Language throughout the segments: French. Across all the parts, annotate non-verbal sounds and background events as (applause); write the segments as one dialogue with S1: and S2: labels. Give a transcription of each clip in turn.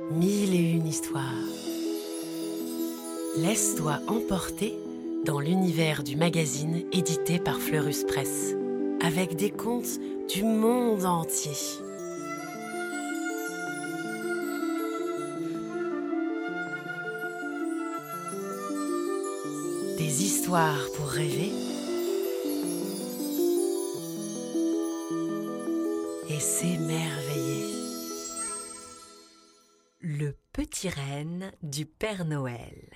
S1: Mille et une histoires. Laisse-toi emporter dans l'univers du magazine édité par Fleurus Press, avec des contes du monde entier. Des histoires pour rêver et s'émerveiller.
S2: Le petit renne du Père Noël.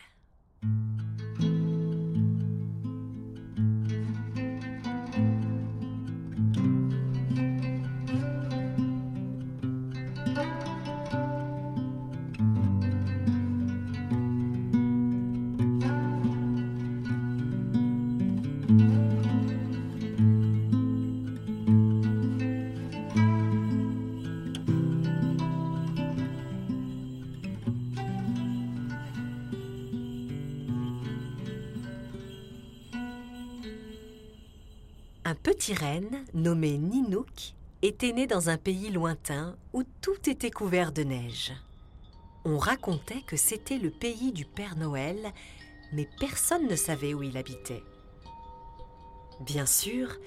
S2: Petit renne nommé Ninouk était né dans un pays lointain où tout était couvert de neige. On racontait que c'était le pays du Père Noël, mais personne ne savait où il habitait. Bien sûr,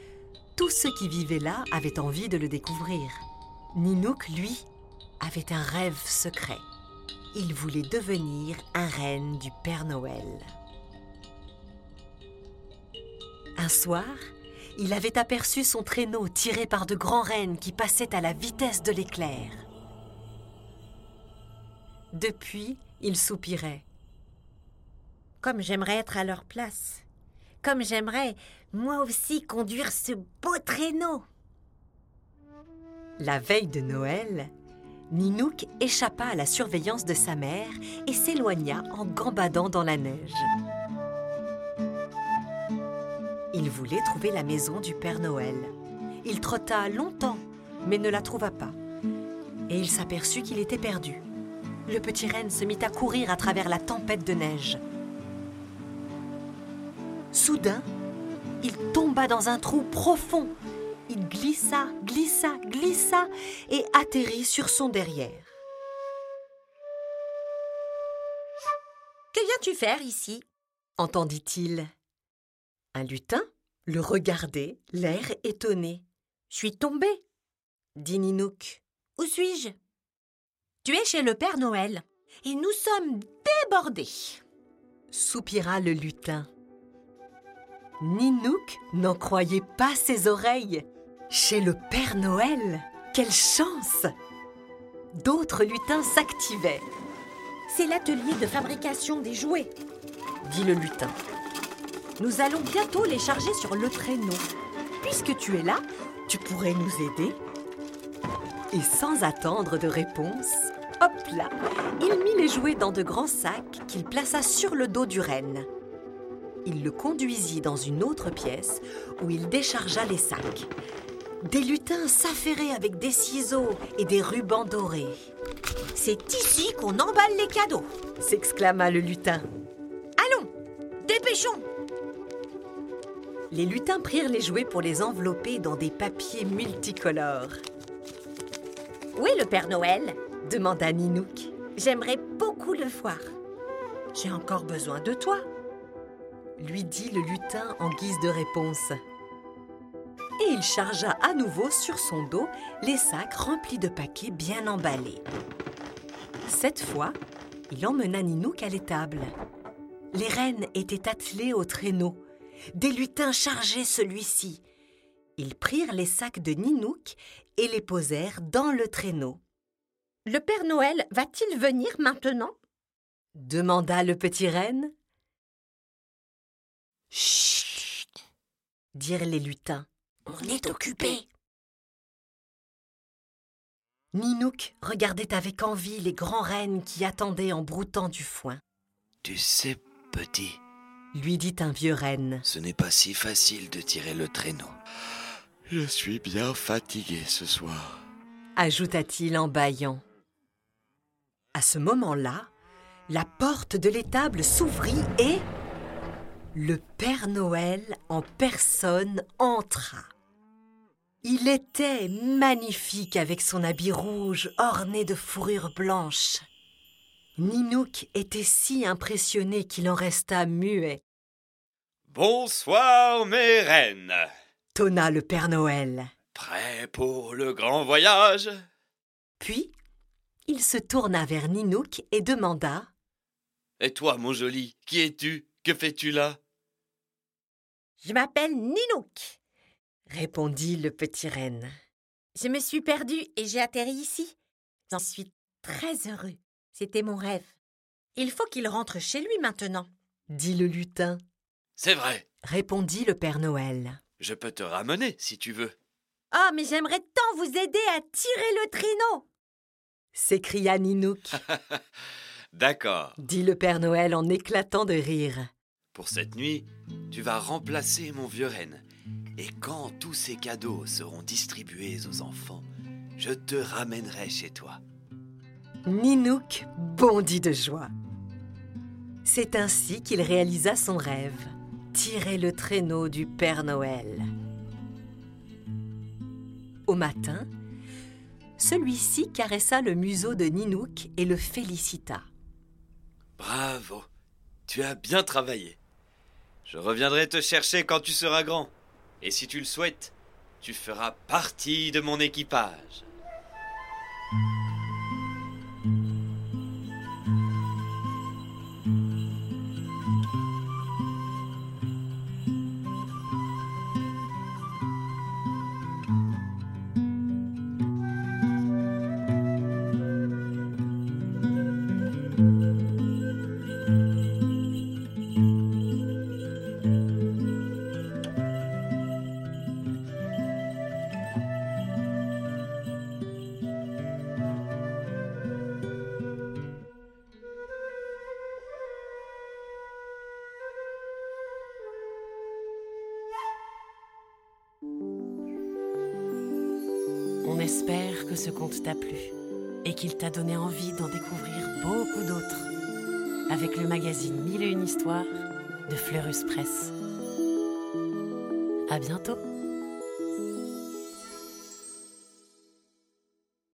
S2: tous ceux qui vivaient là avaient envie de le découvrir. Ninouk, lui, avait un rêve secret. Il voulait devenir un renne du Père Noël. Un soir, il avait aperçu son traîneau tiré par de grands rennes qui passaient à la vitesse de l'éclair. Depuis, il soupirait.
S3: Comme j'aimerais être à leur place. Comme j'aimerais, moi aussi, conduire ce beau traîneau.
S2: La veille de Noël, Ninouk échappa à la surveillance de sa mère et s'éloigna en gambadant dans la neige. Il voulait trouver la maison du Père Noël. Il trotta longtemps, mais ne la trouva pas. Et il s'aperçut qu'il était perdu. Le petit renne se mit à courir à travers la tempête de neige. Soudain, il tomba dans un trou profond. Il glissa, glissa, glissa et atterrit sur son derrière.
S3: Que viens-tu faire ici?
S2: entendit-il. Un lutin le regardait, l'air étonné.
S3: Je suis tombé,
S2: dit Ninouk.
S3: Où suis-je? Tu es chez le Père Noël et nous sommes débordés.
S2: Soupira le lutin. Ninouk n'en croyait pas ses oreilles. Chez le Père Noël Quelle chance D'autres lutins s'activaient.
S3: C'est l'atelier de fabrication des jouets,
S2: dit le lutin. Nous allons bientôt les charger sur le traîneau. Puisque tu es là, tu pourrais nous aider Et sans attendre de réponse, hop là, il mit les jouets dans de grands sacs qu'il plaça sur le dos du renne. Il le conduisit dans une autre pièce où il déchargea les sacs. Des lutins s'affairaient avec des ciseaux et des rubans dorés.
S3: C'est ici qu'on emballe les cadeaux,
S2: s'exclama le lutin.
S3: Allons, dépêchons
S2: Les lutins prirent les jouets pour les envelopper dans des papiers multicolores.
S3: Où est le Père Noël?
S2: demanda Ninouk.
S3: J'aimerais beaucoup le voir.
S2: J'ai encore besoin de toi, lui dit le lutin en guise de réponse. Et il chargea à nouveau sur son dos les sacs remplis de paquets bien emballés. Cette fois, il emmena Ninouk à l'étable. Les rennes étaient attelées au traîneau. Des lutins chargeaient celui-ci. Ils prirent les sacs de Ninouk et les posèrent dans le traîneau.
S3: Le Père Noël va-t-il venir maintenant?
S2: demanda le petit renne.
S3: Chut
S2: dirent les lutins.
S3: On est occupé.
S2: Ninouk regardait avec envie les grands rennes qui attendaient en broutant du foin.
S4: Tu sais, petit,
S2: lui dit un vieux renne.
S4: ce n'est pas si facile de tirer le traîneau. Je suis bien fatigué ce soir.
S2: ajouta-t-il en bâillant. À ce moment-là, la porte de l'étable s'ouvrit et le Père Noël en personne entra. Il était magnifique avec son habit rouge orné de fourrure blanche. Ninouk était si impressionné qu'il en resta muet.
S4: Bonsoir, mes reines.
S2: Tonna le Père Noël.
S4: Prêt pour le grand voyage?
S2: Puis, il se tourna vers Ninouk et demanda
S4: Et toi, mon joli, qui es-tu? Que fais-tu là?
S3: Je m'appelle Ninouk.
S2: répondit le petit renne.
S3: Je me suis perdu et j'ai atterri ici. J'en suis très heureux. C'était mon rêve. Il faut qu'il rentre chez lui maintenant.
S2: dit le lutin.
S4: C'est vrai,
S2: Répondit le Père Noël.
S4: je peux te ramener si tu veux.
S3: Oh, mais j'aimerais tant vous aider à tirer le traîneau.
S2: s'écria Ninouk, (laughs)
S4: D'accord.
S2: dit le Père Noël en éclatant de rire.
S4: Pour cette nuit, tu vas remplacer mon vieux renne. Et quand tous ces cadeaux seront distribués aux enfants, je te ramènerai chez toi.
S2: Ninouk bondit de joie. C'est ainsi qu'il réalisa son rêve, tirer le traîneau du Père Noël. Au matin, celui-ci caressa le museau de Ninouk et le félicita.
S4: Bravo, tu as bien travaillé. Je reviendrai te chercher quand tu seras grand. Et si tu le souhaites, tu feras partie de mon équipage.
S1: Espère que ce conte t'a plu et qu'il t'a donné envie d'en découvrir beaucoup d'autres avec le magazine Mille et une histoires de Fleurus Press. À bientôt!